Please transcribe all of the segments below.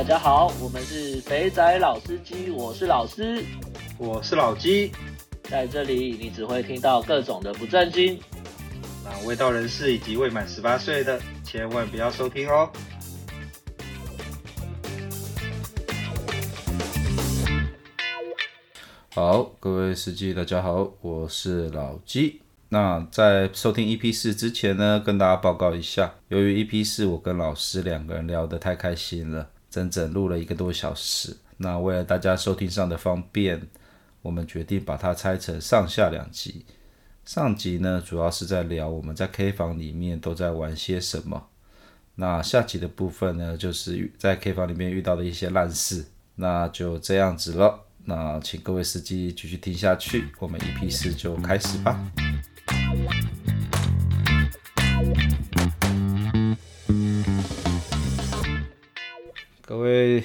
大家好，我们是肥仔老司机，我是老师，我是老鸡，在这里你只会听到各种的不正经，那未到人士以及未满十八岁的千万不要收听哦。好，各位司机大家好，我是老鸡。那在收听 EP 四之前呢，跟大家报告一下，由于 EP 四我跟老师两个人聊得太开心了。整整录了一个多小时，那为了大家收听上的方便，我们决定把它拆成上下两集。上集呢，主要是在聊我们在 K 房里面都在玩些什么。那下集的部分呢，就是在 K 房里面遇到的一些烂事。那就这样子了，那请各位司机继续听下去，我们 EP 四就开始吧。各位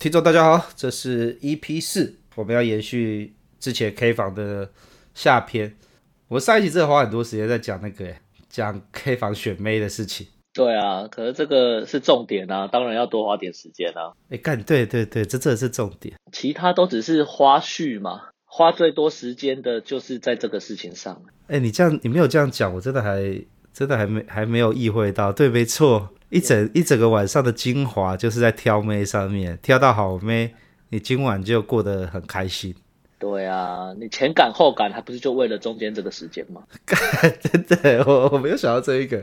听众，大家好，这是 EP 四，我们要延续之前 K 房的下篇。我们上一集真的花很多时间在讲那个，讲 K 房选妹的事情。对啊，可是这个是重点啊，当然要多花点时间啊。哎，干，对对对，这真的是重点。其他都只是花絮嘛，花最多时间的就是在这个事情上。哎，你这样，你没有这样讲，我真的还真的还没还没有意会到。对，没错。一整一整个晚上的精华就是在挑妹上面，挑到好妹，你今晚就过得很开心。对啊，你前赶后赶还不是就为了中间这个时间吗？真的，我我没有想到这一个，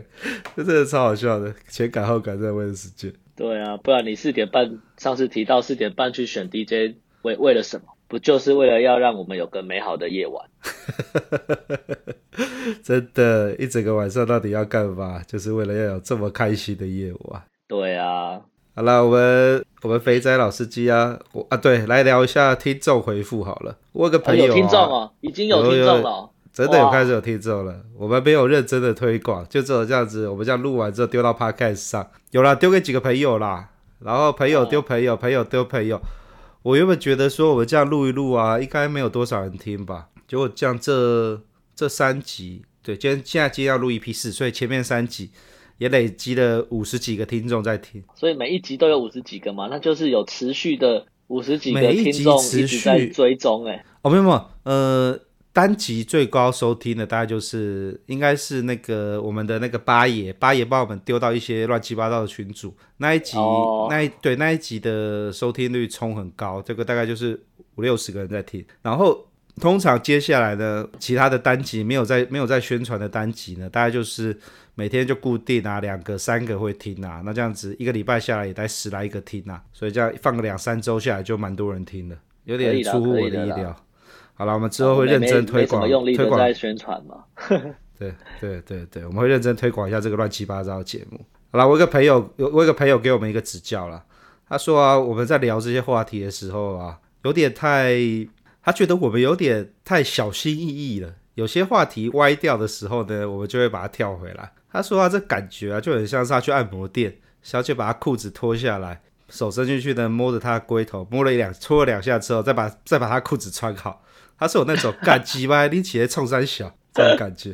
这真的超好笑的，前赶后赶在为了时间。对啊，不然你四点半上次提到四点半去选 DJ，为为了什么？不就是为了要让我们有个美好的夜晚？真的，一整个晚上到底要干嘛？就是为了要有这么开心的夜晚。对啊，好了，我们我们肥仔老司机啊，我啊对，来聊一下听众回复好了。我有个朋友、啊、有听众哦，已经有听众了、哦，真的有开始有听众了。我们没有认真的推广，就只有这样子，我们这样录完之后丢到 Podcast 上，有啦，丢给几个朋友啦，然后朋友丢朋友，哦、朋友丢朋友。我原本觉得说我们这样录一录啊，应该没有多少人听吧。结果这样这这三集，对，今天现在今天要录一批四，所以前面三集也累积了五十几个听众在听。所以每一集都有五十几个嘛，那就是有持续的五十几个听众一直在追踪哎。哦，没有没有，呃。单集最高收听的大概就是应该是那个我们的那个八爷，八爷帮我们丢到一些乱七八糟的群组，那一集、oh. 那一对那一集的收听率冲很高，这个大概就是五六十个人在听。然后通常接下来的其他的单集没有在没有在宣传的单集呢，大概就是每天就固定啊两个三个会听啊，那这样子一个礼拜下来也得十来一个听啊，所以这样放个两三周下来就蛮多人听的，有点出乎我的意料。好了，我们之后会认真推广，没用力的在宣传嘛。对对对对，我们会认真推广一下这个乱七八糟的节目。好了，我一个朋友，有我一个朋友给我们一个指教了。他说啊，我们在聊这些话题的时候啊，有点太，他觉得我们有点太小心翼翼了。有些话题歪掉的时候呢，我们就会把它跳回来。他说啊，这感觉啊，就很像是他去按摩店，小姐把他裤子脱下来，手伸进去呢，摸着他的龟头，摸了一两，搓了两下之后，再把再把他裤子穿好。他是有那种干鸡歪拎起来冲三小 这种感觉。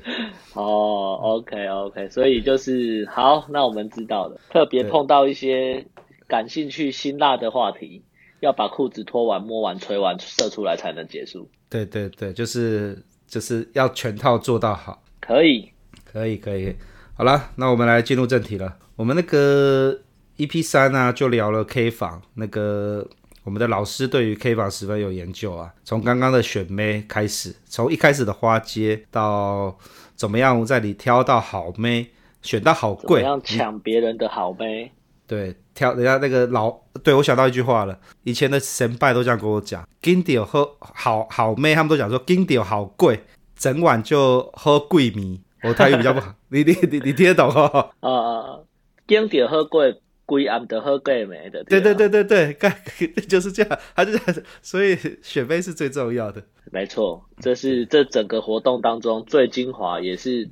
哦，OK OK，所以就是好，那我们知道了。特别碰到一些感兴趣、辛辣的话题，要把裤子脱完、摸完、吹完、射出来才能结束。对对对，就是就是要全套做到好。可以，可以，可以。好了，那我们来进入正题了。我们那个 EP 三呢、啊，就聊了 K 房那个。我们的老师对于 K 房十分有研究啊，从刚刚的选妹开始，从一开始的花街到怎么样在里挑到好妹，选到好贵，怎么样抢别人的好妹？对，挑人家那个老，对，我想到一句话了，以前的前辈都这样跟我讲，金条喝好好妹，他们都讲说金条好贵，整晚就喝贵米，我台语比较不好，你你你你听得懂哦？啊啊，金条喝贵。归安的喝贵没的，对对对对对，盖 就是这样，他就这样子，所以选妃是最重要的。没错，这是这整个活动当中最精华，也是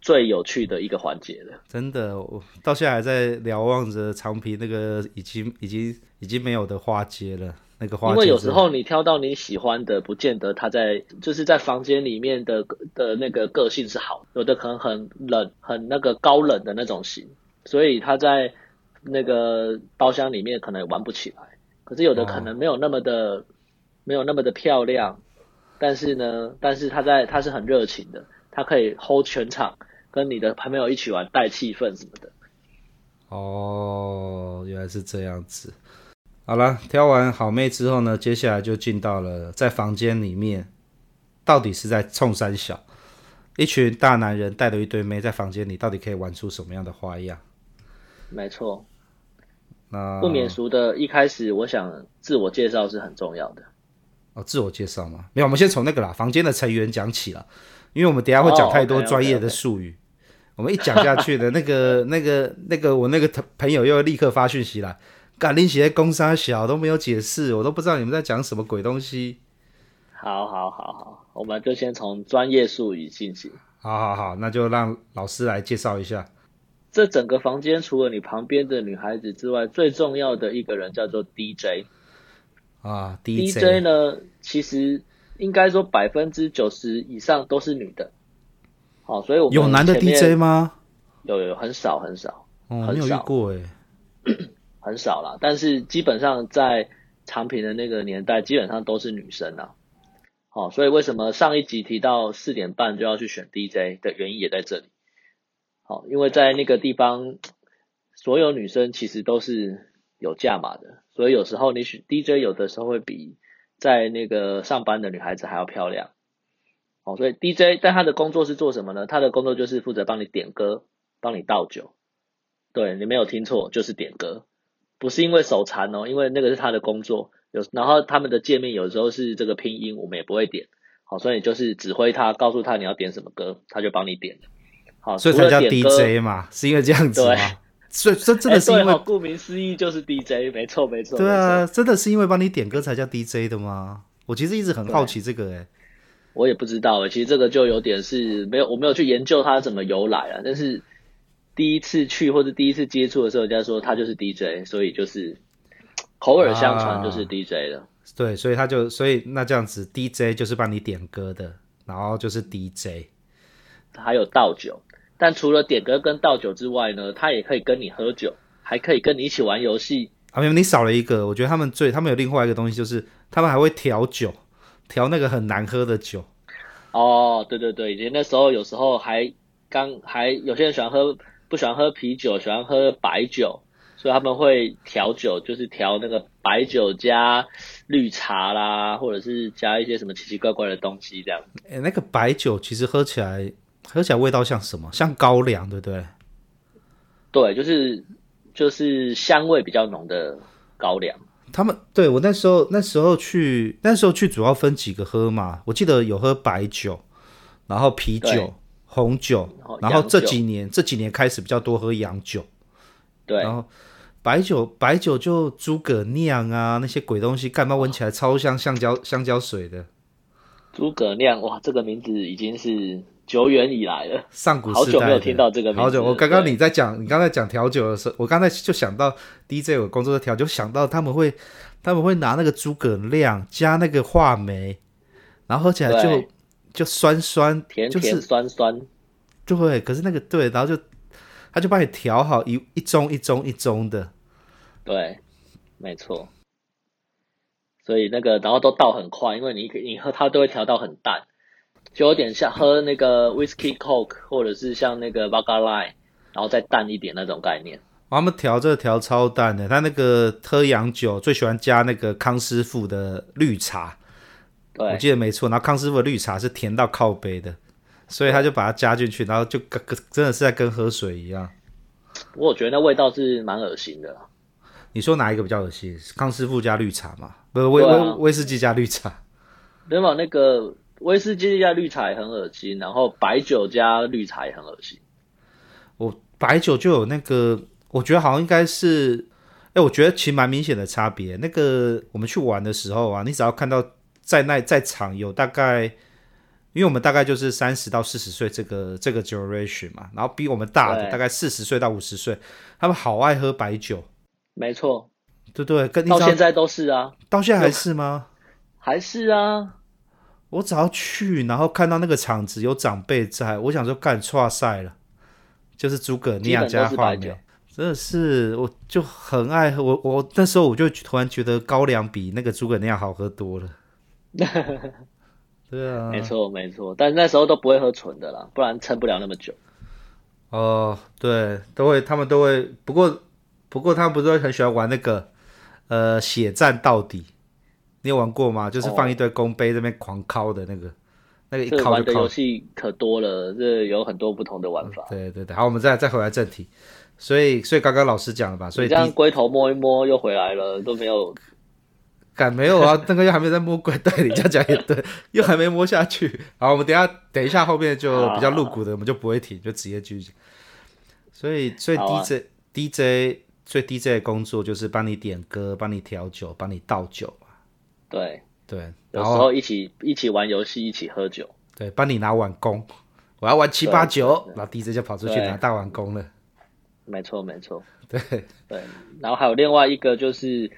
最有趣的一个环节了。真的，我到现在还在瞭望着长平那个已经已经已经没有的花街了。那个花街，因为有时候你挑到你喜欢的，不见得他在就是在房间里面的的那个个性是好，有的可能很冷，很那个高冷的那种型，所以他在。那个包厢里面可能玩不起来，可是有的可能没有那么的、哦、没有那么的漂亮，但是呢，但是他在他是很热情的，他可以 hold 全场，跟你的朋友一起玩带气氛什么的。哦，原来是这样子。好了，挑完好妹之后呢，接下来就进到了在房间里面，到底是在冲三小，一群大男人带着一堆妹在房间里，到底可以玩出什么样的花样？没错，那不免俗的，一开始我想自我介绍是很重要的。哦，自我介绍吗？没有，我们先从那个啦，房间的成员讲起了，因为我们等下会讲太多专业的术语，oh, okay, okay, okay. 我们一讲下去的那个、那个、那个，我那个朋友又立刻发讯息来。赶紧写公三小都没有解释，我都不知道你们在讲什么鬼东西。好，好，好，好，我们就先从专业术语进行。好好好，那就让老师来介绍一下。这整个房间除了你旁边的女孩子之外，最重要的一个人叫做 DJ。啊，DJ，DJ 呢，其实应该说百分之九十以上都是女的。好，所以我们有男的 DJ 吗？有有，很少很少，哦、很有遇过哎。很少啦，但是基本上在长平的那个年代，基本上都是女生啊。好，所以为什么上一集提到四点半就要去选 DJ 的原因也在这里。好，因为在那个地方，所有女生其实都是有价码的，所以有时候你选 DJ 有的时候会比在那个上班的女孩子还要漂亮。好，所以 DJ 但他的工作是做什么呢？他的工作就是负责帮你点歌，帮你倒酒。对，你没有听错，就是点歌。不是因为手残哦，因为那个是他的工作。有然后他们的界面有时候是这个拼音，我们也不会点。好，所以就是指挥他，告诉他你要点什么歌，他就帮你点。好，所以才叫 DJ 嘛，是因为这样子吗？对，所以这真的是因为、欸、顾名思义就是 DJ，没错没错。对啊，真的是因为帮你点歌才叫 DJ 的吗？我其实一直很好奇这个诶、欸。我也不知道诶，其实这个就有点是没有，我没有去研究它怎么由来啊，但是。第一次去或者第一次接触的时候，人家说他就是 DJ，所以就是口耳相传就是 DJ 了。啊，对，所以他就所以那这样子，DJ 就是帮你点歌的，然后就是 DJ，还有倒酒。但除了点歌跟倒酒之外呢，他也可以跟你喝酒，还可以跟你一起玩游戏。啊，没有，你少了一个。我觉得他们最他们有另外一个东西，就是他们还会调酒，调那个很难喝的酒。哦，对对对，以前那时候有时候还刚还有些人喜欢喝。不喜欢喝啤酒，喜欢喝白酒，所以他们会调酒，就是调那个白酒加绿茶啦，或者是加一些什么奇奇怪怪的东西这样。哎、欸，那个白酒其实喝起来，喝起来味道像什么？像高粱，对不对？对，就是就是香味比较浓的高粱。他们对我那时候那时候去那时候去主要分几个喝嘛，我记得有喝白酒，然后啤酒。红酒，然后这几年这几年开始比较多喝洋酒，对，然后白酒白酒就诸葛酿啊，那些鬼东西，干嘛闻起来超像橡胶香蕉水的。诸葛酿哇，这个名字已经是久远以来了，上古时代好久没有听到这个名字。好久，我刚刚你在讲，你刚才讲调酒的时候，我刚才就想到 DJ 我工作的调酒，想到他们会他们会拿那个诸葛亮加那个话梅，然后喝起来就。就酸酸，甜甜酸酸，就是、对。可是那个对，然后就他就帮你调好一一盅一盅一盅的，对，没错。所以那个然后都倒很快，因为你你喝它都会调到很淡，就有点像喝那个 whiskey Coke 或者是像那个 Vodka Lime，然后再淡一点那种概念。他们调这个调超淡的，他那个喝洋酒最喜欢加那个康师傅的绿茶。我记得没错，然后康师傅的绿茶是甜到靠杯的，所以他就把它加进去，然后就跟真的是在跟喝水一样。我觉得那味道是蛮恶心的。你说哪一个比较恶心？康师傅加绿茶嘛？不是威威、啊、威士忌加绿茶？没有，那个威士忌加绿茶也很恶心，然后白酒加绿茶也很恶心。我白酒就有那个，我觉得好像应该是，哎，我觉得其实蛮明显的差别。那个我们去玩的时候啊，你只要看到。在那在场有大概，因为我们大概就是三十到四十岁这个这个 generation 嘛，然后比我们大的大概四十岁到五十岁，他们好爱喝白酒。没错，对对，跟到现在都是啊，到现在还是吗？还是啊，我只要去，然后看到那个场子有长辈在，我想说干错赛了，就是诸葛亮加话梅，真的是，我就很爱喝。我我那时候我就突然觉得高粱比那个诸葛亮好喝多了。对啊，没错没错，但那时候都不会喝纯的啦，不然撑不了那么久。哦，对，都会，他们都会。不过不过他们不是会很喜欢玩那个呃血战到底？你有玩过吗？就是放一堆公杯这边狂敲的那个，哦、那个一敲就敲。玩的游戏可多了，这有很多不同的玩法。嗯、对对对，好，我们再再回来正题。所以所以刚刚老师讲了吧？所以这样龟头摸一摸又回来了，都没有。敢没有啊？那个又还没在摸龟，对，你这样讲也对，又还没摸下去。好，我们等一下等一下后面就比较露骨的，我们就不会停，就直接继续。所以所以 DJ、啊、DJ 最 DJ 的工作就是帮你点歌，帮你调酒，帮你倒酒嘛。对对，有时候一起一起玩游戏，一起喝酒。对，帮你拿碗公，我要玩七八九，然后 DJ 就跑出去拿大碗公了。没错没错，对对，然后还有另外一个就是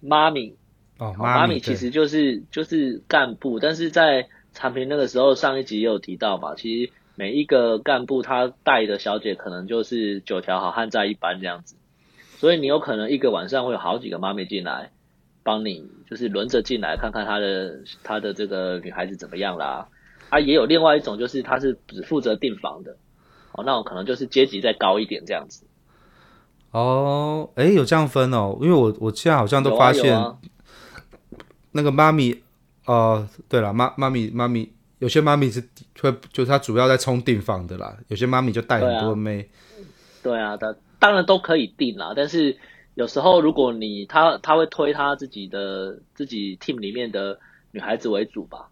妈咪。哦，妈咪其实就是就是干部，但是在产品那个时候，上一集也有提到嘛，其实每一个干部他带的小姐可能就是九条好汉在一般这样子，所以你有可能一个晚上会有好几个妈咪进来帮你，就是轮着进来看看他的他的这个女孩子怎么样啦。啊，也有另外一种就是他是只负责订房的，哦，那我可能就是阶级再高一点这样子。哦，哎，有这样分哦，因为我我现在好像都发现。那个妈咪，哦、呃，对了，妈妈咪妈咪，有些妈咪是会，就是她主要在冲订房的啦。有些妈咪就带很多妹。对啊，当、啊、当然都可以订啦，但是有时候如果你他他会推他自己的自己 team 里面的女孩子为主吧。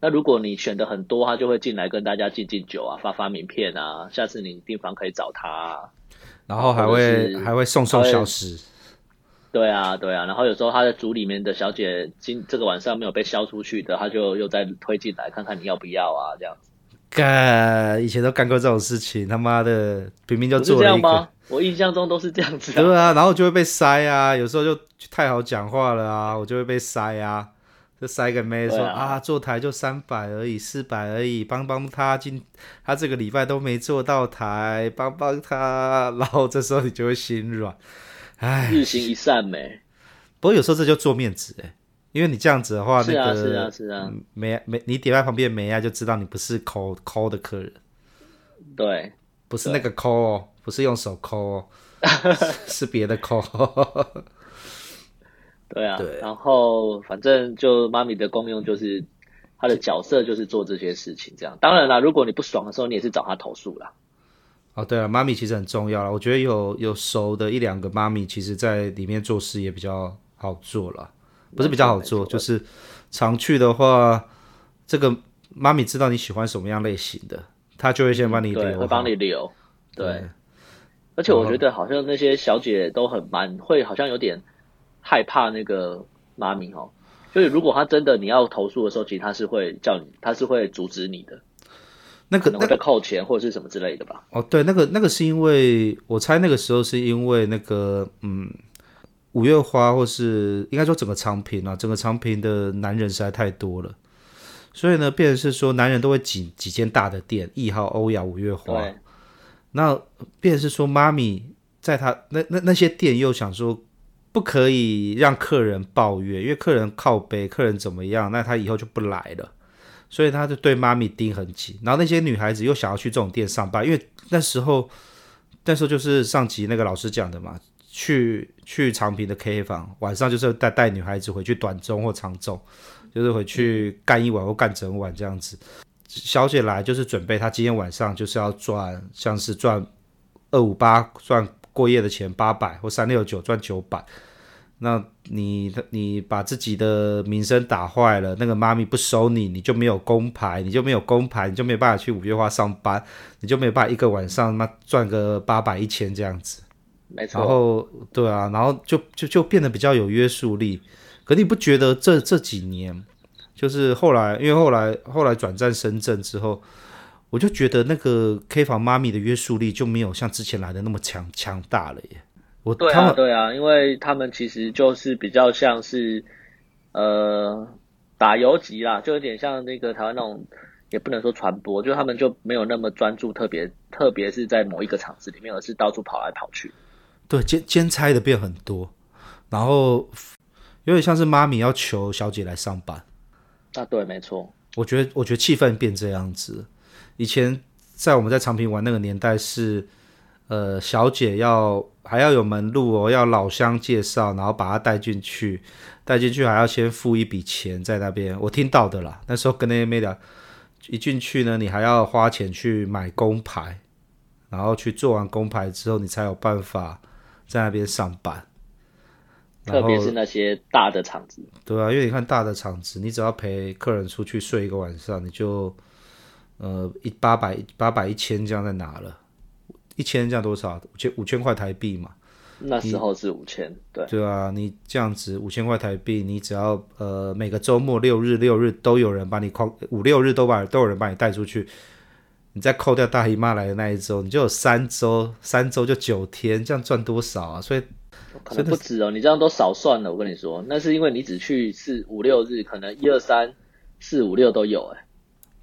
那如果你选的很多，他就会进来跟大家敬敬酒啊，发发名片啊，下次你订房可以找他、啊。然后还会还会送送小食。对啊，对啊，然后有时候他的组里面的小姐今这个晚上没有被销出去的，他就又再推进来看看你要不要啊，这样子。干，以前都干过这种事情，他妈的，明明就做了一个。我印象中都是这样子、啊。对啊，然后就会被塞啊，有时候就太好讲话了啊，我就会被塞啊，就塞个妹说啊，啊，坐台就三百而已，四百而已，帮帮他今他这个礼拜都没坐到台，帮帮他，然后这时候你就会心软。唉，日行一善美，不过有时候这就做面子哎，因为你这样子的话，是啊是啊是啊，没没你点在旁边没啊，就知道你不是抠抠的客人，对，不是那个抠哦，不是用手抠哦，是别的抠，对啊，对，然后反正就妈咪的功用就是她的角色就是做这些事情，这样，当然啦，如果你不爽的时候，你也是找她投诉啦。哦，对了，妈咪其实很重要了。我觉得有有熟的一两个妈咪，其实在里面做事也比较好做了，不是比较好做，就是常去的话，这个妈咪知道你喜欢什么样类型的，她就会先帮你留，嗯、会帮你留。对，对，而且我觉得好像那些小姐都很蛮会，好像有点害怕那个妈咪哦。就是如果她真的你要投诉的时候，其实她是会叫你，她是会阻止你的。那个那个扣钱或者是什么之类的吧？哦，对，那个那个是因为我猜那个时候是因为那个嗯，五月花或是应该说整个长平啊，整个长平的男人实在太多了，所以呢，变成是说男人都会挤几间大的店，一号、欧亚、五月花。对。那便是说妈咪在他那那那些店又想说不可以让客人抱怨，因为客人靠背，客人怎么样，那他以后就不来了。所以他就对妈咪盯很紧，然后那些女孩子又想要去这种店上班，因为那时候那时候就是上集那个老师讲的嘛，去去长平的 K 房，晚上就是带带女孩子回去短中或长中，就是回去干一晚或干整晚这样子。小姐来就是准备她今天晚上就是要赚，像是赚二五八赚过夜的钱八百或三六九赚九百。那你你把自己的名声打坏了，那个妈咪不收你，你就没有工牌，你就没有工牌，你就没有办法去五月花上班，你就没有办法一个晚上妈赚个八百一千这样子。没错。然后对啊，然后就就就变得比较有约束力。可你不觉得这这几年，就是后来因为后来后来转战深圳之后，我就觉得那个 K 房妈咪的约束力就没有像之前来的那么强强大了耶。我对啊，对啊，因为他们其实就是比较像是，呃，打游击啦，就有点像那个台湾那种，也不能说传播，就他们就没有那么专注，特别特别是在某一个场子里面，而是到处跑来跑去。对，兼兼差的变很多，然后有点像是妈咪要求小姐来上班。啊，对，没错。我觉得，我觉得气氛变这样子。以前在我们在长平玩那个年代是，呃，小姐要还要有门路哦，要老乡介绍，然后把她带进去，带进去还要先付一笔钱在那边。我听到的啦，那时候跟那些妹聊，一进去呢，你还要花钱去买工牌，然后去做完工牌之后，你才有办法。在那边上班，特别是那些大的场子，对啊，因为你看大的场子，你只要陪客人出去睡一个晚上，你就呃一八百八百一千这样在拿了，一千这样多少？五千五千块台币嘛。那时候是五千，对对啊，你这样子五千块台币，你只要呃每个周末六日六日都有人把你框，五六日都把都有人把你带出去。你再扣掉大姨妈来的那一周，你就有三周，三周就九天，这样赚多少啊？所以可能不止哦，你这样都少算了。我跟你说，那是因为你只去四五六日，可能一二三四五六都有哎，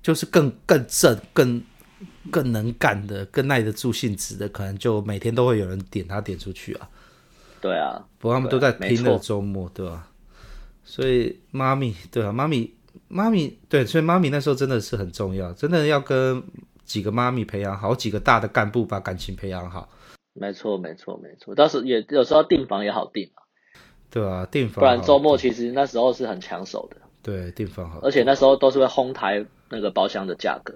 就是更更正、更更能干的、更耐得住性子的，可能就每天都会有人点他点出去啊。对啊，不过他们都在拼那个周末，对吧？所以妈咪，对啊，妈咪，妈咪，对，所以妈咪那时候真的是很重要，真的要跟。几个妈咪培养好，几个大的干部把感情培养好。没错，没错，没错。当时也有时候订房也好订嘛。对啊，订房。不然周末其实那时候是很抢手的。对，订房好。而且那时候都是会哄抬那个包厢的价格。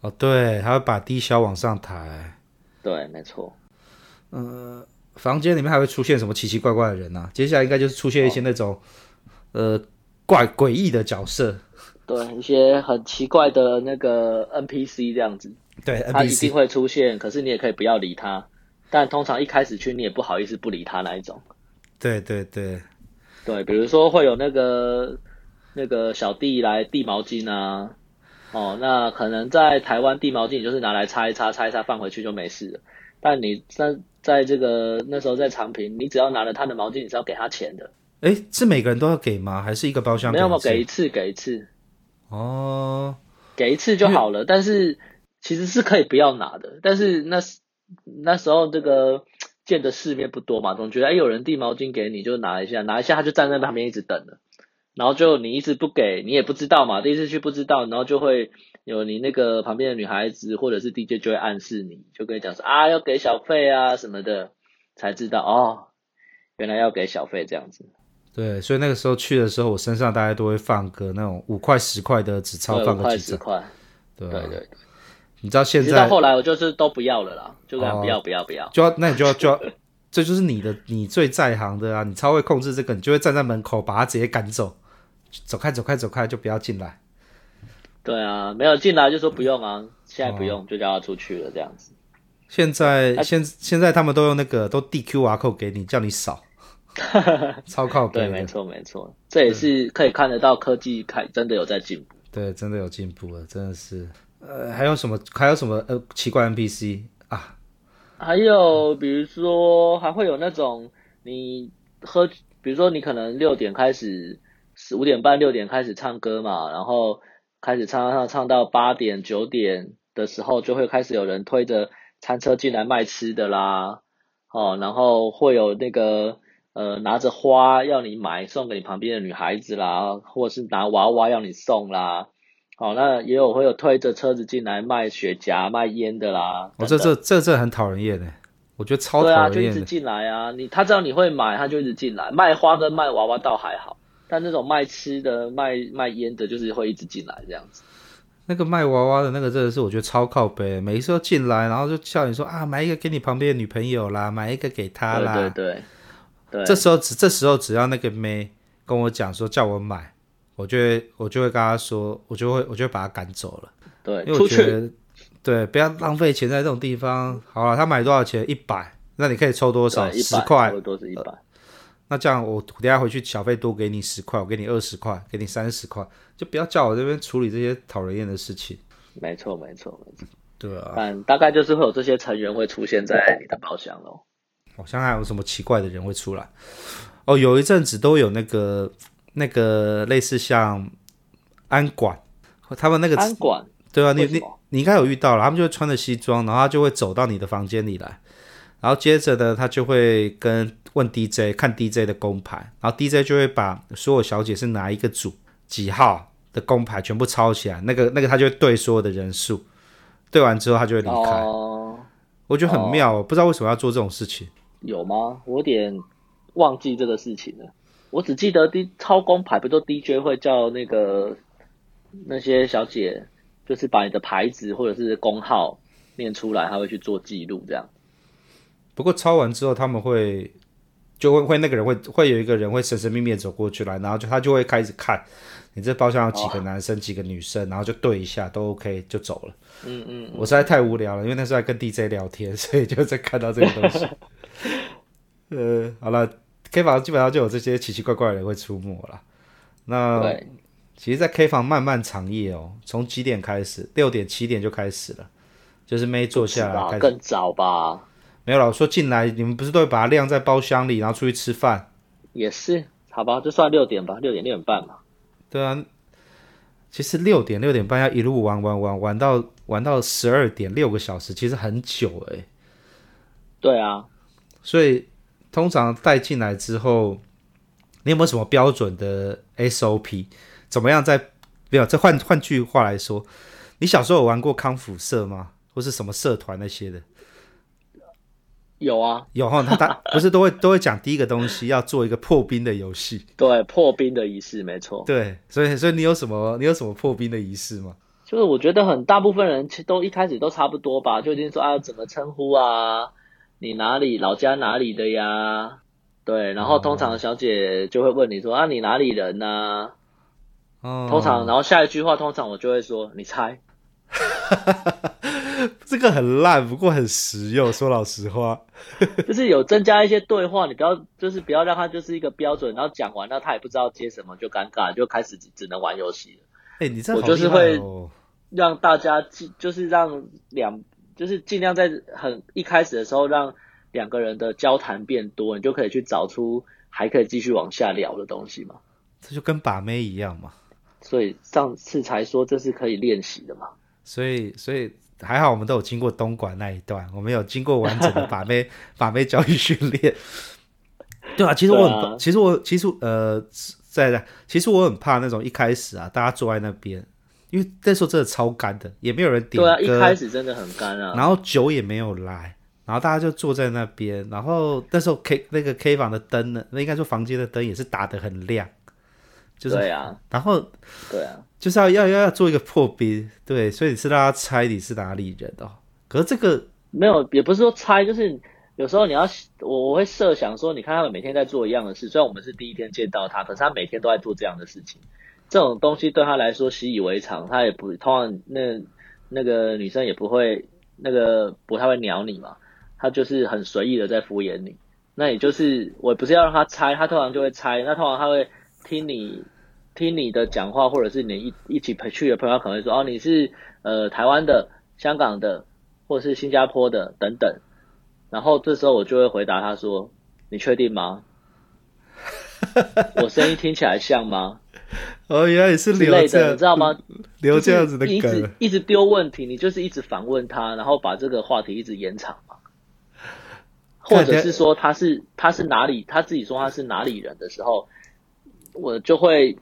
哦，对，还会把低消往上抬。对，没错。呃，房间里面还会出现什么奇奇怪怪的人啊？接下来应该就是出现一些那种、哦、呃怪诡异的角色。对一些很奇怪的那个 NPC 这样子，对，他一定会出现，可是你也可以不要理他，但通常一开始去你也不好意思不理他那一种。对对对，对，比如说会有那个那个小弟来递毛巾啊，哦，那可能在台湾递毛巾你就是拿来擦一擦，擦一擦放回去就没事了，但你在在这个那时候在长平，你只要拿了他的毛巾，你是要给他钱的。诶，是每个人都要给吗？还是一个包厢？没有，没有，给一次，给一次。哦，给一次就好了，但是其实是可以不要拿的。但是那那时候这个见的世面不多嘛，总觉得哎有人递毛巾给你就拿一下，拿一下他就站在旁边一直等了，然后就你一直不给，你也不知道嘛，第一次去不知道，然后就会有你那个旁边的女孩子或者是 DJ 就会暗示你，就跟你讲说啊要给小费啊什么的，才知道哦，原来要给小费这样子。对，所以那个时候去的时候，我身上大概都会放个那种五块十块的纸钞，放个几张。块，对对对。你知道现在？到后来我就是都不要了啦，就这样不要不要不要。就要那你就要就要，这就是你的你最在行的啊！你超会控制这个，你就会站在门口把他直接赶走，走开走开走开，就不要进来。对啊，没有进来就说不用啊，现在不用就叫他出去了这样子。现在现现在他们都用那个都递 QR code 给你，叫你扫。超靠北，对，没错没错，这也是可以看得到科技开真的有在进步，对，真的有进步了，真的是。呃，还有什么？还有什么？呃，奇怪 NPC 啊？还有比如说，还会有那种你喝，比如说你可能六点开始，五点半六点开始唱歌嘛，然后开始唱唱唱到八点九点的时候，就会开始有人推着餐车进来卖吃的啦，哦，然后会有那个。呃，拿着花要你买送给你旁边的女孩子啦，或者是拿娃娃要你送啦，好、哦，那也有会有推着车子进来卖雪茄、卖烟的啦。我、哦、这这这这很讨人厌的，我觉得超讨人厌。对啊，就一直进来啊，你他知道你会买，他就一直进来。卖花跟卖娃娃倒还好，但那种卖吃的、卖卖烟的，就是会一直进来这样子。那个卖娃娃的那个真的是我觉得超靠背，每一次都进来，然后就叫你说啊，买一个给你旁边的女朋友啦，买一个给她啦。对对对。对，这时候只这时候只要那个妹跟我讲说叫我买，我就会我就会跟他说，我就会我就会把他赶走了。对，因为我觉得对，不要浪费钱在这种地方。好了，他买多少钱？一百，那你可以抽多少？十块，多是一百。那这样我等下回去小费多给你十块，我给你二十块，给你三十块，就不要叫我这边处理这些讨人厌的事情。没错，没错，没错。对啊，但大概就是会有这些成员会出现在你的包厢喽。好像还有什么奇怪的人会出来哦？有一阵子都有那个那个类似像安管，他们那个安管对啊，你你你应该有遇到了，他们就会穿着西装，然后他就会走到你的房间里来，然后接着呢，他就会跟问 DJ 看 DJ 的工牌，然后 DJ 就会把所有小姐是哪一个组几号的工牌全部抄起来，那个那个他就会对所有的人数，对完之后他就会离开。哦，我觉得很妙，哦，不知道为什么要做这种事情。有吗？我有点忘记这个事情了。我只记得 D 抄工牌，不都 DJ 会叫那个那些小姐，就是把你的牌子或者是工号念出来，他会去做记录这样。不过抄完之后，他们会就会会那个人会会有一个人会神神秘秘走过去来，然后就他就会开始看你这包厢有几个男生、哦、几个女生，然后就对一下都 OK 就走了。嗯嗯，嗯，我实在太无聊了，因为那时候在跟 DJ 聊天，所以就在看到这个东西。呃，好了，K 房基本上就有这些奇奇怪怪的人会出没了。那其实，在 K 房漫漫长夜哦，从几点开始？六点七点就开始了，就是妹坐下来开始更早吧。没有了，我说进来，你们不是都会把它晾在包厢里，然后出去吃饭？也是，好吧，就算六点吧，六点六点半嘛。对啊，其实六点六点半要一路玩玩玩玩到玩到十二点，六个小时，其实很久哎。对啊，所以通常带进来之后，你有没有什么标准的 SOP？怎么样在？没有，这换换句话来说，你小时候有玩过康复社吗？或是什么社团那些的？有啊，有哈，他他不是都会都会讲第一个东西要做一个破冰的游戏，对，破冰的仪式没错，对，所以所以你有什么你有什么破冰的仪式吗？就是我觉得很大部分人其实都一开始都差不多吧，就已经说啊怎么称呼啊，你哪里老家哪里的呀？对，然后通常小姐就会问你说啊你哪里人呢？哦，通常然后下一句话通常我就会说你猜。这个很烂，不过很实用。说老实话，就是有增加一些对话，你不要就是不要让他就是一个标准，然后讲完，那他也不知道接什么，就尴尬，就开始只能玩游戏了。哎、欸，你这、哦、我就是会让大家尽，就是让两，就是尽量在很一开始的时候让两个人的交谈变多，你就可以去找出还可以继续往下聊的东西嘛。这就跟把妹一样嘛。所以上次才说这是可以练习的嘛。所以，所以还好，我们都有经过东莞那一段，我们有经过完整的把妹 把妹教育训练。对啊，其实我很，啊、其实我，其实呃，在在，其实我很怕那种一开始啊，大家坐在那边，因为那时候真的超干的，也没有人点歌。对啊，一开始真的很干啊。然后酒也没有来，然后大家就坐在那边，然后那时候 K 那个 K 房的灯呢，那应该说房间的灯也是打得很亮。就是，对啊，然后，对啊，就是要要要要做一个破冰，对，所以你是让他猜你是哪里人哦。可是这个没有，也不是说猜，就是有时候你要我我会设想说，你看他们每天在做一样的事，虽然我们是第一天见到他，可是他每天都在做这样的事情，这种东西对他来说习以为常，他也不通常那那个女生也不会那个不太会鸟你嘛，他就是很随意的在敷衍你。那也就是我不是要让他猜，他通常就会猜，那通常他会。听你听你的讲话，或者是你一一起陪去的朋友可能会说哦，你是呃台湾的、香港的，或者是新加坡的等等。然后这时候我就会回答他说：“你确定吗？我声音听起来像吗？” 哦，原来也是留这样，你知道吗？留这样子的梗，就是、一直一直丢问题，你就是一直反问他，然后把这个话题一直延长嘛。或者是说他是他是哪里，他自己说他是哪里人的时候。我就会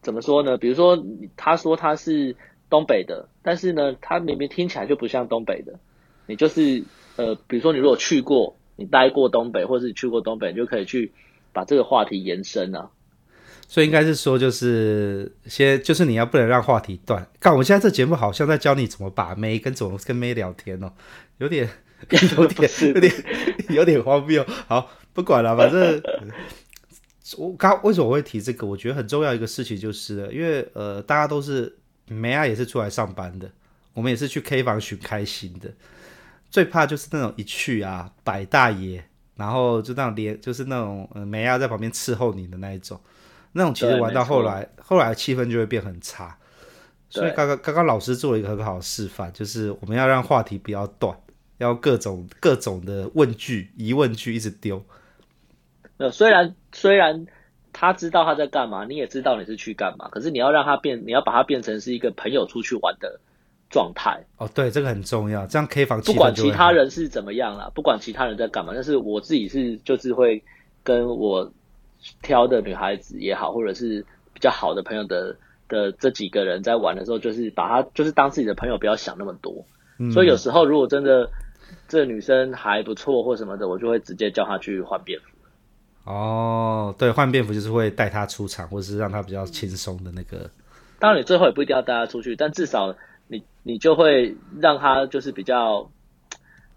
怎么说呢？比如说，他说他是东北的，但是呢，他明明听起来就不像东北的。你就是呃，比如说你如果去过，你待过东北，或者是你去过东北，你就可以去把这个话题延伸啊。所以应该是说，就是先就是你要不能让话题断。看我现在这节目好像在教你怎么把妹，跟怎么跟妹聊天哦，有点 有点有点 有点荒谬。好，不管了，反正。我刚为什么我会提这个？我觉得很重要一个事情就是，因为呃，大家都是梅亚也是出来上班的，我们也是去 K 房寻开心的。最怕就是那种一去啊，摆大爷，然后就那种连就是那种呃梅亚在旁边伺候你的那一种，那种其实玩到后来，后来气氛就会变很差。所以刚刚刚刚老师做了一个很好的示范，就是我们要让话题不要断，要各种各种的问句、疑问句一直丢。呃，虽然虽然他知道他在干嘛，你也知道你是去干嘛，可是你要让他变，你要把他变成是一个朋友出去玩的状态。哦，对，这个很重要，这样可以防。不管其他人是怎么样啦，不管其他人在干嘛，但是我自己是就是会跟我挑的女孩子也好，或者是比较好的朋友的的这几个人在玩的时候，就是把她就是当自己的朋友，不要想那么多。嗯、所以有时候如果真的这女生还不错或什么的，我就会直接叫她去换便服。哦，对，换便服就是会带她出场，或者是让她比较轻松的那个。当然，你最后也不一定要带她出去，但至少你你就会让她就是比较，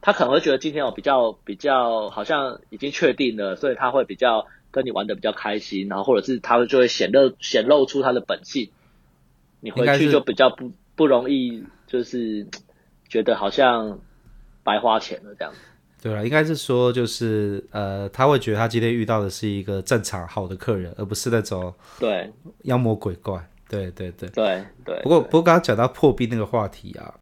她可能会觉得今天我比较比较好像已经确定了，所以她会比较跟你玩的比较开心，然后或者是他们就会显露显露出他的本性，你回去就比较不不容易就是觉得好像白花钱了这样子。对啊，应该是说就是呃，他会觉得他今天遇到的是一个正常好的客人，而不是那种对妖魔鬼怪。对对对对对，不过不过刚刚讲到破壁那个话题啊，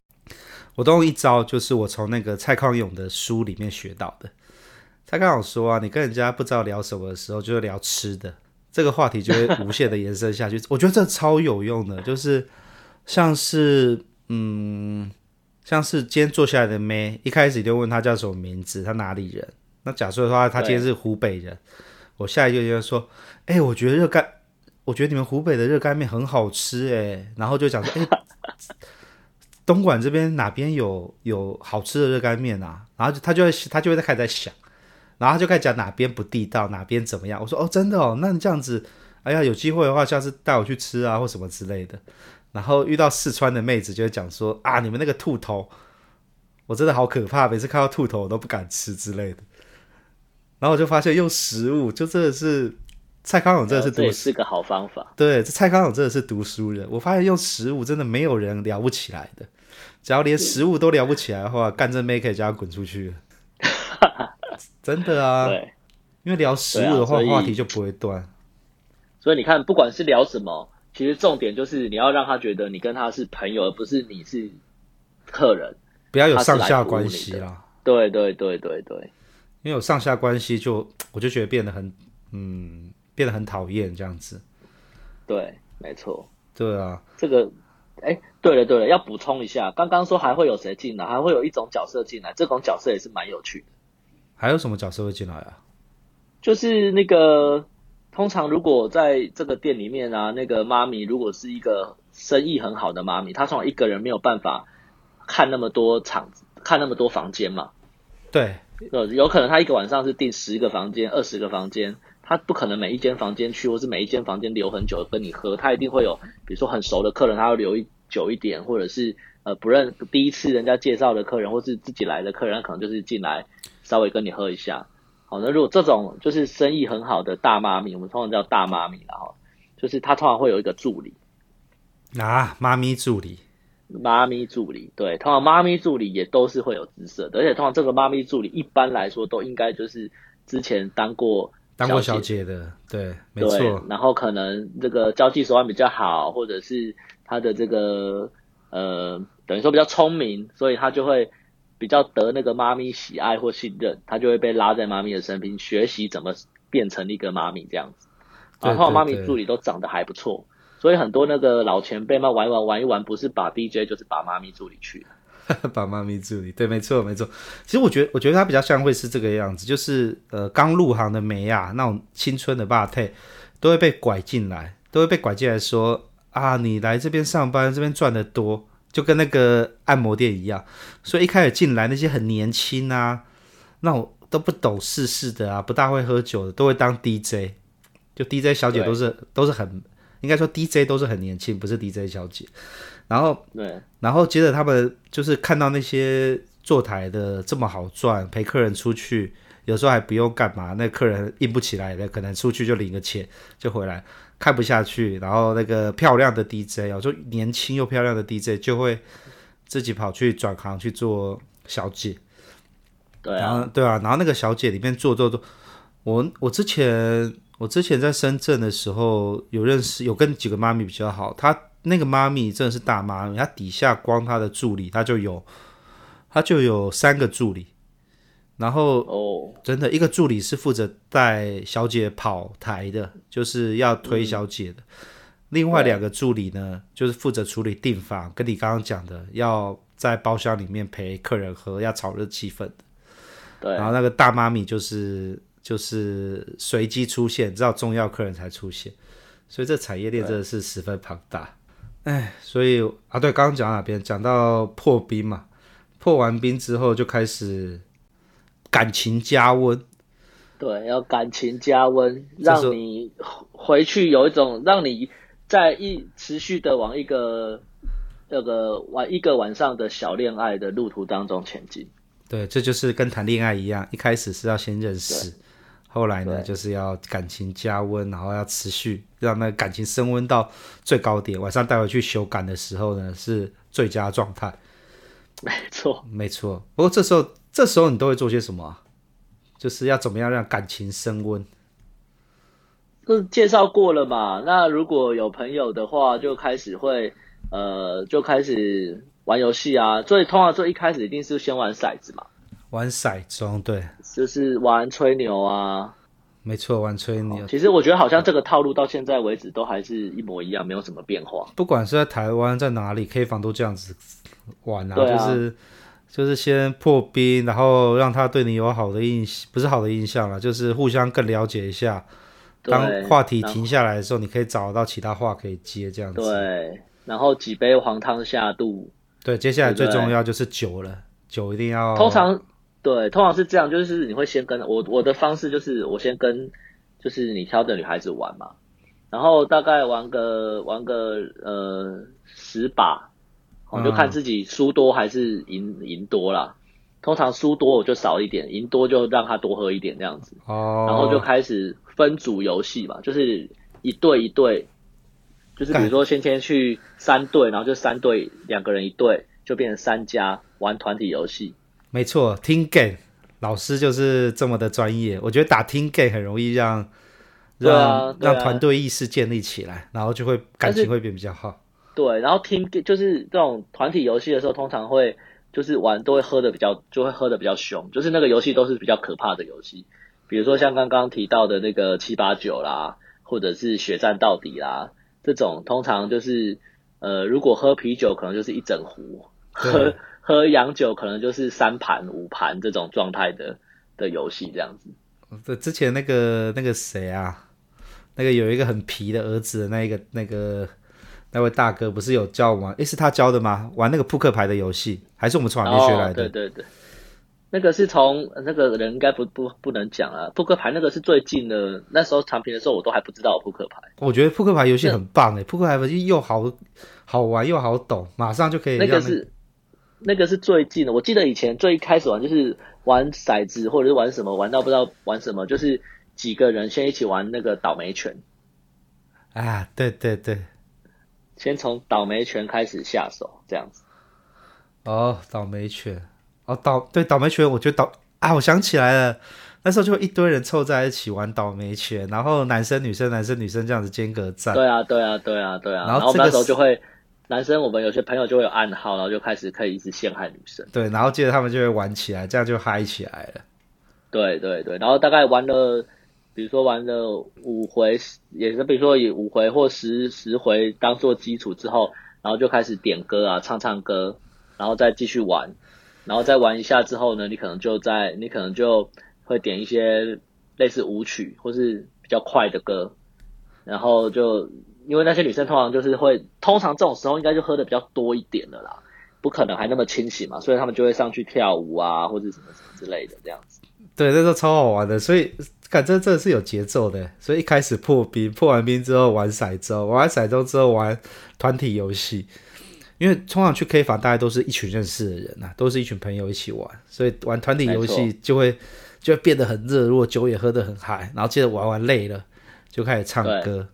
我都用一招，就是我从那个蔡康永的书里面学到的。蔡康永说啊，你跟人家不知道聊什么的时候，就会聊吃的，这个话题就会无限的延伸下去。我觉得这超有用的，就是像是嗯。像是今天坐下来的妹，一开始就问他叫什么名字，他哪里人？那假设的话，他今天是湖北人，我下一个就说，哎、欸，我觉得热干，我觉得你们湖北的热干面很好吃，哎，然后就讲说，哎、欸，东莞这边哪边有有好吃的热干面啊？然后他就会他就会在开始在想，然后他就开始讲哪边不地道，哪边怎么样？我说哦，真的哦，那你这样子，哎呀，有机会的话，下次带我去吃啊，或什么之类的。然后遇到四川的妹子，就会讲说啊，你们那个兔头，我真的好可怕，每次看到兔头我都不敢吃之类的。然后我就发现用食物，就真的是蔡康永真的是读，是个好方法。对，这蔡康永真的是读书人。我发现用食物真的没有人聊不起来的，只要连食物都聊不起来的话，干这妹可以叫他滚出去。真的啊，对，因为聊食物的话，话题就不会断。所以你看，不管是聊什么。其实重点就是你要让他觉得你跟他是朋友，而不是你是客人，不要有上下关系啦。对对对对对，因为有上下关系就我就觉得变得很嗯，变得很讨厌这样子。对，没错。对啊，这个哎，对了对了，要补充一下，刚刚说还会有谁进来？还会有一种角色进来，这种角色也是蛮有趣的。还有什么角色会进来啊？就是那个。通常如果在这个店里面啊，那个妈咪如果是一个生意很好的妈咪，她通常一个人没有办法看那么多场子，看那么多房间嘛。对，呃，有可能她一个晚上是订十个房间、二十个房间，她不可能每一间房间去，或是每一间房间留很久跟你喝，她一定会有，比如说很熟的客人，她要留一久一点，或者是呃不认第一次人家介绍的客人，或是自己来的客人，可能就是进来稍微跟你喝一下。好，那如果这种就是生意很好的大妈咪，我们通常叫大妈咪，然后就是她通常会有一个助理。啊，妈咪助理，妈咪助理，对，通常妈咪助理也都是会有姿色的，而且通常这个妈咪助理一般来说都应该就是之前当过当过小姐。的，对，没错，然后可能这个交际手腕比较好，或者是她的这个呃，等于说比较聪明，所以她就会。比较得那个妈咪喜爱或信任，他就会被拉在妈咪的身边学习怎么变成一个妈咪这样子。然后妈咪助理都长得还不错，所以很多那个老前辈嘛玩一玩玩一玩，不是把 DJ 就是把妈咪助理去了。把妈咪助理，对，没错没错。其实我觉得，我觉得他比较像会是这个样子，就是呃刚入行的妹啊，那种青春的霸退，都会被拐进来，都会被拐进来说啊，你来这边上班，这边赚的多。就跟那个按摩店一样，所以一开始进来那些很年轻啊，那种都不懂世事的啊，不大会喝酒的，都会当 DJ。就 DJ 小姐都是都是很，应该说 DJ 都是很年轻，不是 DJ 小姐。然后对，然后接着他们就是看到那些坐台的这么好赚，陪客人出去，有时候还不用干嘛，那客人硬不起来的，可能出去就领个钱就回来。看不下去，然后那个漂亮的 DJ 哦，就年轻又漂亮的 DJ 就会自己跑去转行去做小姐。对啊，然后对啊，然后那个小姐里面做做做，我我之前我之前在深圳的时候有认识，有跟几个妈咪比较好，她那个妈咪真的是大妈咪，她底下光她的助理，她就有她就有三个助理。然后哦，真的，一个助理是负责带小姐跑台的，就是要推小姐的。嗯、另外两个助理呢，就是负责处理订房，跟你刚刚讲的，要在包厢里面陪客人喝，要炒热气氛。对。然后那个大妈咪就是就是随机出现，只有重要客人才出现，所以这产业链真的是十分庞大。哎，所以啊，对，刚刚讲到哪边？讲到破冰嘛，破完冰之后就开始感情加温。对，要感情加温，让你回去有一种让你。在一持续的往一个那个晚一个晚上的小恋爱的路途当中前进。对，这就是跟谈恋爱一样，一开始是要先认识，后来呢就是要感情加温，然后要持续让那个感情升温到最高点，晚上带回去修改的时候呢是最佳状态。没错，没错。不过这时候这时候你都会做些什么？就是要怎么样让感情升温？是介绍过了嘛？那如果有朋友的话，就开始会呃，就开始玩游戏啊。所以通常说一开始一定是先玩骰子嘛。玩骰盅，对，就是玩吹牛啊。没错，玩吹牛。其实我觉得好像这个套路到现在为止都还是一模一样，没有什么变化。不管是在台湾在哪里，K 房都这样子玩啊，啊就是就是先破冰，然后让他对你有好的印象，不是好的印象了，就是互相更了解一下。当话题停下来的时候，你可以找到其他话可以接，这样子。对，然后几杯黄汤下肚。对，接下来最重要就是酒了，酒一定要。通常，对，通常是这样，就是你会先跟我，我的方式就是我先跟，就是你挑的女孩子玩嘛，然后大概玩个玩个呃十把，我就看自己输多还是赢赢多啦。通常输多我就少一点，赢多就让他多喝一点这样子。哦。然后就开始分组游戏嘛，就是一队一队，就是比如说先天去三队，然后就三队两个人一队，就变成三家玩团体游戏。没错，Team Game 老师就是这么的专业。我觉得打 Team Game 很容易让让、啊、让团队意识建立起来，然后就会感情会变比较好。对，然后 Team 就是这种团体游戏的时候，通常会。就是玩都会喝的比较，就会喝的比较凶，就是那个游戏都是比较可怕的游戏，比如说像刚刚提到的那个七八九啦，或者是血战到底啦，这种通常就是呃，如果喝啤酒可能就是一整壶，喝喝洋酒可能就是三盘五盘这种状态的的游戏这样子。对，之前那个那个谁啊，那个有一个很皮的儿子的那个那个。那位大哥不是有教我玩？诶，是他教的吗？玩那个扑克牌的游戏，还是我们从哪边学来的？哦，对对对，那个是从那个人应该不不不能讲啊。扑克牌那个是最近的，那时候产品的时候我都还不知道扑克牌。我觉得扑克牌游戏很棒诶，扑克牌游戏又好好玩又好懂，马上就可以那。那个是那个是最近的，我记得以前最开始玩就是玩骰子或者是玩什么，玩到不知道玩什么，就是几个人先一起玩那个倒霉拳。啊，对对对。先从倒霉拳开始下手，这样子。哦，倒霉拳，哦倒对倒霉拳，我觉得倒啊，我想起来了，那时候就一堆人凑在一起玩倒霉拳，然后男生女生男生女生这样子间隔站。对啊对啊对啊对啊。然后那时候就会男生，我们有些朋友就会有暗号，然后就开始可以一直陷害女生。对，然后接着他们就会玩起来，这样就嗨起来了。对对对，然后大概玩了。比如说玩了五回，也是比如说以五回或十十回当做基础之后，然后就开始点歌啊，唱唱歌，然后再继续玩，然后再玩一下之后呢，你可能就在你可能就会点一些类似舞曲或是比较快的歌，然后就因为那些女生通常就是会，通常这种时候应该就喝的比较多一点了啦，不可能还那么清醒嘛，所以他们就会上去跳舞啊或者什么什么之类的这样子。对，那时候超好玩的，所以。感觉这是有节奏的，所以一开始破冰，破完冰之后玩骰子，玩完骰盅之后玩团体游戏。因为通常去 K 房，大家都是一群认识的人呐、啊，都是一群朋友一起玩，所以玩团体游戏就会就会变得很热如果，酒也喝得很嗨，然后接着玩玩累了，就开始唱歌，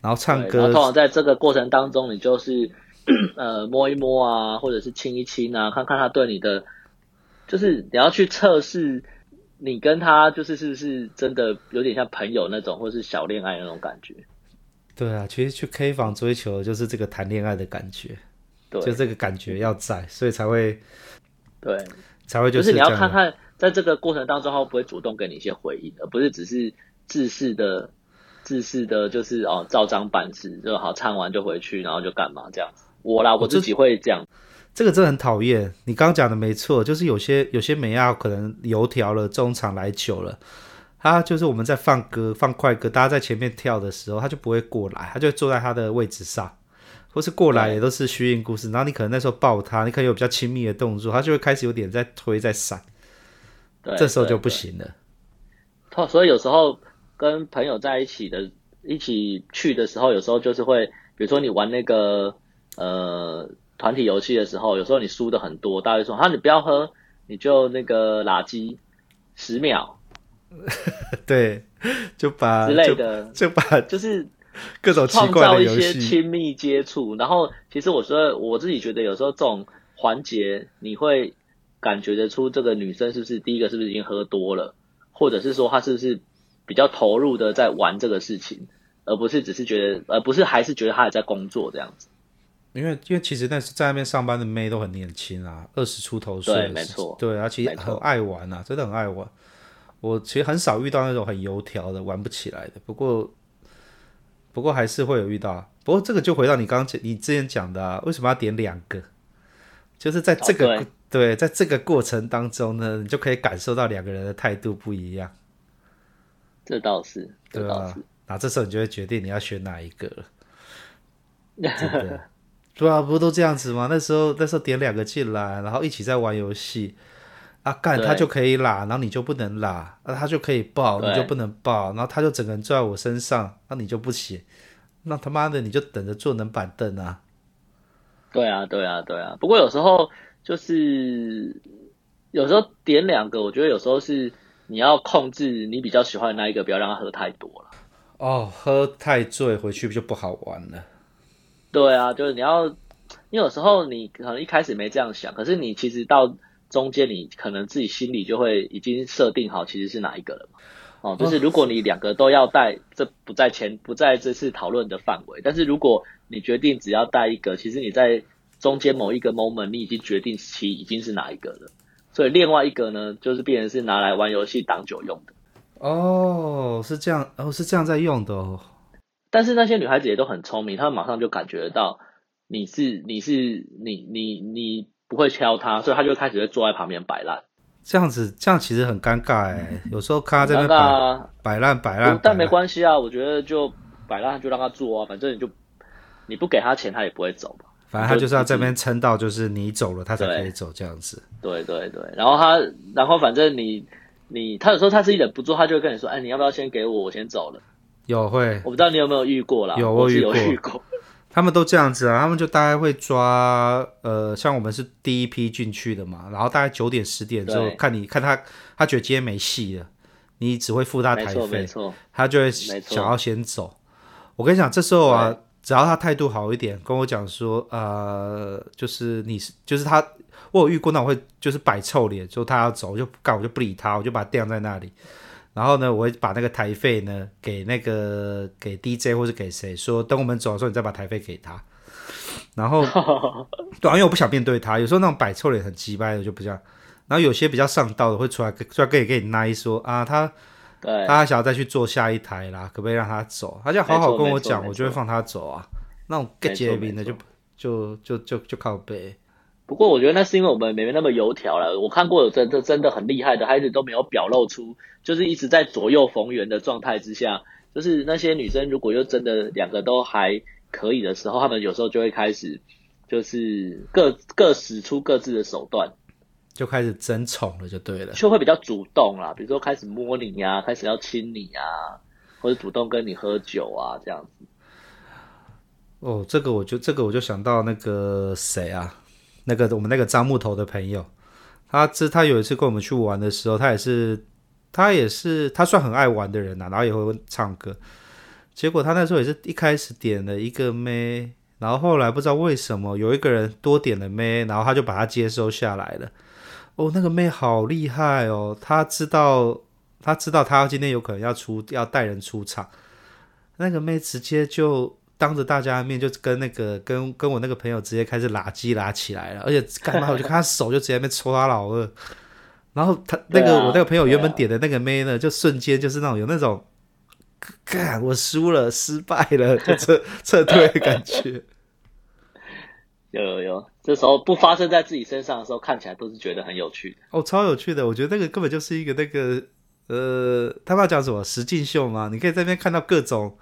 然后唱歌。然后通常在这个过程当中，你就是 呃摸一摸啊，或者是亲一亲啊，看看他对你的，就是你要去测试。你跟他就是是不是真的有点像朋友那种，或是小恋爱那种感觉？对啊，其实去 K 房追求的就是这个谈恋爱的感觉，对，就这个感觉要在，所以才会，对，才会就是，就是你要看看在这个过程当中，他会不会主动给你一些回应，而不是只是自私的自私的，就是哦照章办事，就好唱完就回去，然后就干嘛这样子。我啦，我自己会这样。这个真的很讨厌。你刚刚讲的没错，就是有些有些美亚可能油条了，中场来久了，他就是我们在放歌放快歌，大家在前面跳的时候，他就不会过来，他就坐在他的位置上，或是过来也都是虚应故事。然后你可能那时候抱他，你可能有比较亲密的动作，他就会开始有点在推在闪，对，这时候就不行了。所以有时候跟朋友在一起的，一起去的时候，有时候就是会，比如说你玩那个呃。团体游戏的时候，有时候你输的很多，大家就说：“哈，你不要喝，你就那个垃圾十秒。”对，就把之类的，就，就把就是各种创造一些亲密接触。然后，其实我说我自己觉得，有时候这种环节，你会感觉得出这个女生是不是第一个是不是已经喝多了，或者是说她是不是比较投入的在玩这个事情，而不是只是觉得，而不是还是觉得她还在工作这样子。因为因为其实那是在那边上班的妹都很年轻啊，二十出头岁，对，没错，对，而且很爱玩啊，真的很爱玩。我其实很少遇到那种很油条的玩不起来的，不过不过还是会有遇到。不过这个就回到你刚刚你之前讲的啊，为什么要点两个？就是在这个、哦、对，对，在这个过程当中呢，你就可以感受到两个人的态度不一样。这倒是，这倒是，那这时候你就会决定你要选哪一个了。真的。对啊，不都这样子吗？那时候那时候点两个进来，然后一起在玩游戏，啊干他就可以拉，然后你就不能拉，啊他就可以抱，你就不能抱，然后他就整个人坐在我身上，那你就不行，那他妈的你就等着坐冷板凳啊！对啊，对啊，对啊。不过有时候就是有时候点两个，我觉得有时候是你要控制你比较喜欢的那一个，不要让他喝太多了。哦，喝太醉回去就不好玩了。对啊，就是你要，因为有时候你可能一开始没这样想，可是你其实到中间，你可能自己心里就会已经设定好其实是哪一个了嘛。哦，就是如果你两个都要带，这不在前不在这次讨论的范围。但是如果你决定只要带一个，其实你在中间某一个 moment 你已经决定其已经是哪一个了。所以另外一个呢，就是变成是拿来玩游戏挡酒用的。哦，是这样，哦，是这样在用的哦。但是那些女孩子也都很聪明，她们马上就感觉得到你是你是你你你不会敲她，所以她就开始会坐在旁边摆烂。这样子这样其实很尴尬哎，有时候看她在那边摆烂摆烂摆烂，但没关系啊，我觉得就摆烂就让她坐啊，反正你就你不给她钱，她也不会走嘛。反正她就是要这边撑到就是你走了，她才可以走这样子。对对对，然后她然后反正你你她有时候她自己忍不住，她就会跟你说，哎，你要不要先给我，我先走了。有会，我不知道你有没有遇过啦。有我遇过，遇过。他们都这样子啊，他们就大概会抓，呃，像我们是第一批进去的嘛，然后大概九点十点之后，看你看他，他觉得今天没戏了，你只会付他台费，他就会想要先走。我跟你讲，这时候啊，只要他态度好一点，跟我讲说，呃，就是你是，就是他，我有遇过那种会就是摆臭脸，说他要走，我就干，我就不理他，我就把他晾在那里。然后呢，我会把那个台费呢给那个给 DJ 或是给谁说，等我们走的时候，你再把台费给他。然后，对，啊因为我不想面对他。有时候那种摆臭脸很鸡掰的就不这样。然后有些比较上道的会出来，出来跟你跟你奈说啊，他，对，他还想要再去做下一台啦，可不可以让他走？他就好好跟我讲，我就会放他走啊。那种 get 结冰的就就就就就靠背。不过我觉得那是因为我们没那么油条了。我看过有真的真的很厉害的孩子都没有表露出，就是一直在左右逢源的状态之下，就是那些女生如果又真的两个都还可以的时候，他们有时候就会开始就是各各使出各自的手段，就开始争宠了，就对了，就会比较主动啦，比如说开始摸你呀、啊，开始要亲你呀、啊，或者主动跟你喝酒啊这样子。哦，这个我就这个我就想到那个谁啊？那个我们那个张木头的朋友，他这他有一次跟我们去玩的时候，他也是他也是他算很爱玩的人呐、啊，然后也会唱歌。结果他那时候也是一开始点了一个妹，然后后来不知道为什么有一个人多点了妹，然后他就把他接收下来了。哦，那个妹好厉害哦，他知道他知道他今天有可能要出要带人出场，那个妹直接就。当着大家的面就跟那个跟跟我那个朋友直接开始拉鸡拉起来了，而且干嘛我就看他手就直接被戳他老二，然后他那个、啊、我那个朋友原本点的那个妹呢，就瞬间就是那种有那种干我输了，失败了，就撤撤退的感觉。有有有，这时候不发生在自己身上的时候，看起来都是觉得很有趣的。哦，超有趣的，我觉得那个根本就是一个那个呃，他们要讲什么实境秀吗？你可以在那边看到各种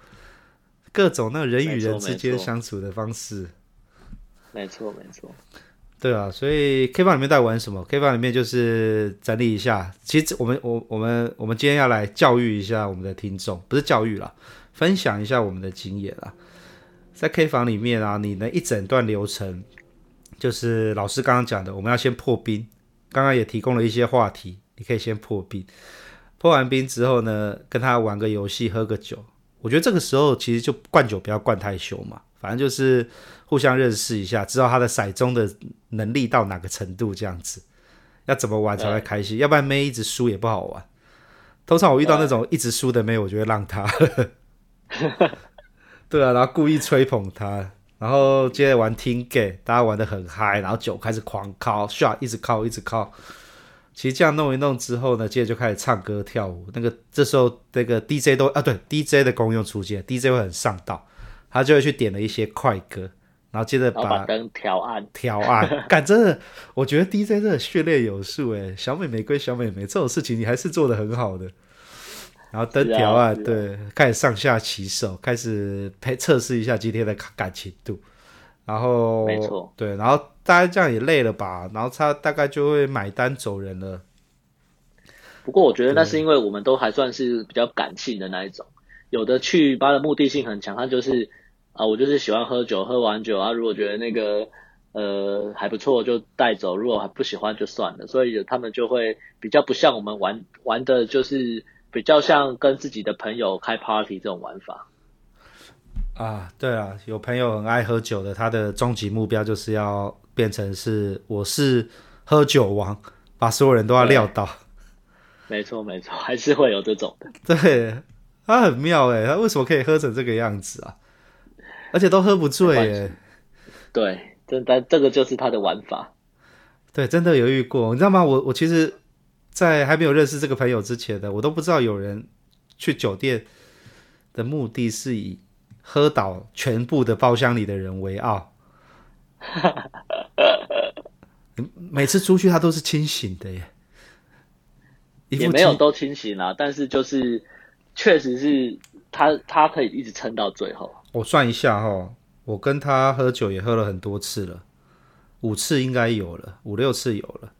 各种那个人与人之间相处的方式。没错没错。对啊，所以 K 房里面在玩什么？K 房里面就是整理一下。其实我们我我们我们今天要来教育一下我们的听众，不是教育啦，分享一下我们的经验啦。在 K 房里面啊，你的一整段流程，就是老师刚刚讲的，我们要先破冰。刚刚也提供了一些话题，你可以先破冰。破完冰之后呢，跟他玩个游戏，喝个酒。我觉得这个时候其实就灌酒不要灌太凶嘛，反正就是。互相认识一下，知道他的骰盅的能力到哪个程度，这样子要怎么玩才会开心？要不然妹一直输也不好玩。通常我遇到那种一直输的妹，我就会让他。对啊，然后故意吹捧他，然后接着玩听 gay，大家玩得很嗨，然后酒开始狂靠，shot 一直靠一直靠。其实这样弄一弄之后呢，接着就开始唱歌跳舞。那个这时候那个 DJ 都啊，对 DJ 的功用出现，DJ 会很上道，他就会去点了一些快歌。然后接着把灯调暗，调暗，干真的，我觉得 DJ 真的训练有素诶，小美眉归小美眉，这种事情你还是做的很好的。然后灯调暗，啊啊、对，开始上下其手，开始配测试一下今天的感情度。然后，没错，对，然后大家这样也累了吧？然后他大概就会买单走人了。不过我觉得那是因为我们都还算是比较感性的那一种，有的去吧的目的性很强，他就是。啊，我就是喜欢喝酒，喝完酒啊，如果觉得那个呃还不错，就带走；如果还不喜欢，就算了。所以他们就会比较不像我们玩玩的，就是比较像跟自己的朋友开 party 这种玩法。啊，对啊，有朋友很爱喝酒的，他的终极目标就是要变成是我是喝酒王，把所有人都要撂倒。没错没错，还是会有这种的。对，他很妙哎，他为什么可以喝成这个样子啊？而且都喝不醉耶，对，这但这个就是他的玩法，对，真的有遇过，你知道吗？我我其实，在还没有认识这个朋友之前的，我都不知道有人去酒店的目的是以喝倒全部的包厢里的人为傲，每次出去他都是清醒的耶，也没有都清醒啊，但是就是确实是他他可以一直撑到最后。我算一下哈，我跟他喝酒也喝了很多次了，五次应该有了，五六次有了，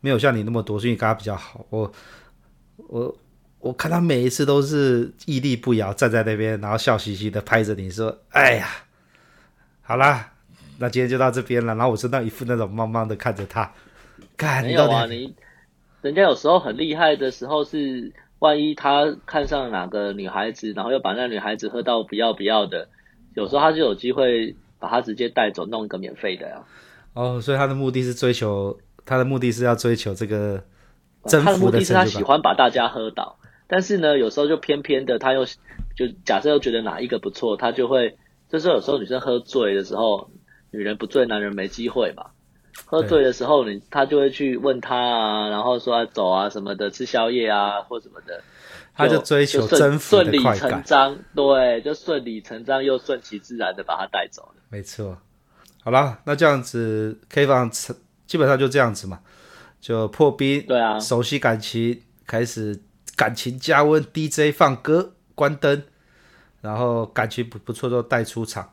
没有像你那么多，所以你跟他比较好。我我我看他每一次都是屹立不摇，站在那边，然后笑嘻嘻的拍着你说：“哎呀，好啦，那今天就到这边了。”然后我身上一副那种茫茫的看着他，干，没有啊，你人家有时候很厉害的时候是。万一他看上哪个女孩子，然后又把那女孩子喝到不要不要的，有时候他就有机会把她直接带走，弄一个免费的呀、啊。哦，所以他的目的是追求，他的目的是要追求这个征服的，他的目的是他喜欢把大家喝倒，但是呢，有时候就偏偏的，他又就假设又觉得哪一个不错，他就会，就是有时候女生喝醉的时候，女人不醉，男人没机会嘛。喝醉的时候，你他就会去问他啊，然后说要走啊什么的，吃宵夜啊或什么的，他就追求征服的快感，顺理成章，对，就顺理成章又顺其自然的把他带走了。没错，好了，那这样子 K 房基本上就这样子嘛，就破冰，对啊，熟悉感情，开始感情加温，DJ 放歌，关灯，然后感情不不错就带出场。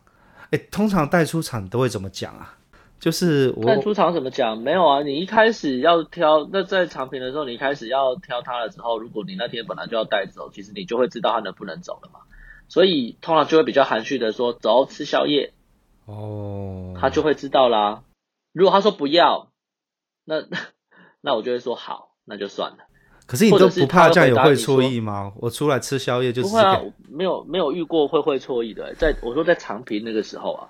哎，通常带出场都会怎么讲啊？就是我带出场怎么讲？没有啊，你一开始要挑，那在长平的时候，你一开始要挑他的时候，如果你那天本来就要带走，其实你就会知道他能不能走了嘛。所以通常就会比较含蓄的说，走吃宵夜。哦，他就会知道啦。如果他说不要，那 那我就会说好，那就算了。可是你都不怕这样有会错意吗？我出来吃宵夜就是不会啊，没有没有遇过会会错意的。在我说在长平那个时候啊。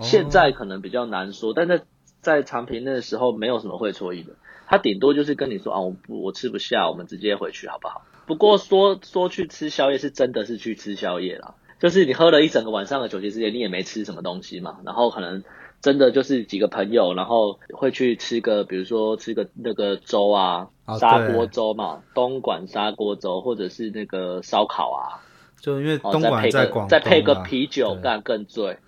现在可能比较难说，但在在长平那个时候没有什么会错意的，他顶多就是跟你说啊，我不我吃不下，我们直接回去好不好？不过说说去吃宵夜是真的是去吃宵夜啦，就是你喝了一整个晚上的酒，席之间你也没吃什么东西嘛，然后可能真的就是几个朋友，然后会去吃个，比如说吃个那个粥啊，砂锅粥嘛，东莞砂锅粥，或者是那个烧烤啊。就因为东莞在广东，再配个啤酒，干更醉。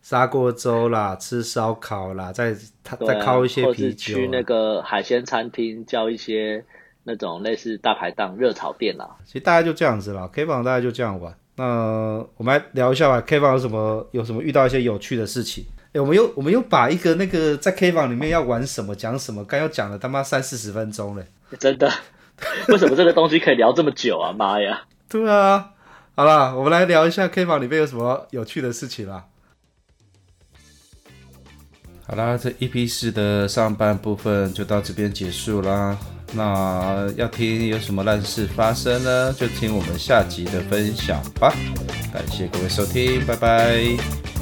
砂锅粥啦，吃烧烤啦，再再烤一些啤酒，去那个海鲜餐厅叫一些那种类似大排档、热炒店啦。其实大概就这样子啦，K 房大概就这样玩。那我们来聊一下吧，K 房有什么有什么遇到一些有趣的事情？哎，我们又我们又把一个那个在 K 房里面要玩什么讲什么，刚要讲了他妈三四十分钟嘞，真的？为什么这个东西可以聊这么久啊？妈呀！对啊，好啦，我们来聊一下 K 房里面有什么有趣的事情啦。好啦，这 EP 四的上半部分就到这边结束啦。那要听有什么烂事发生呢？就听我们下集的分享吧。感谢各位收听，拜拜。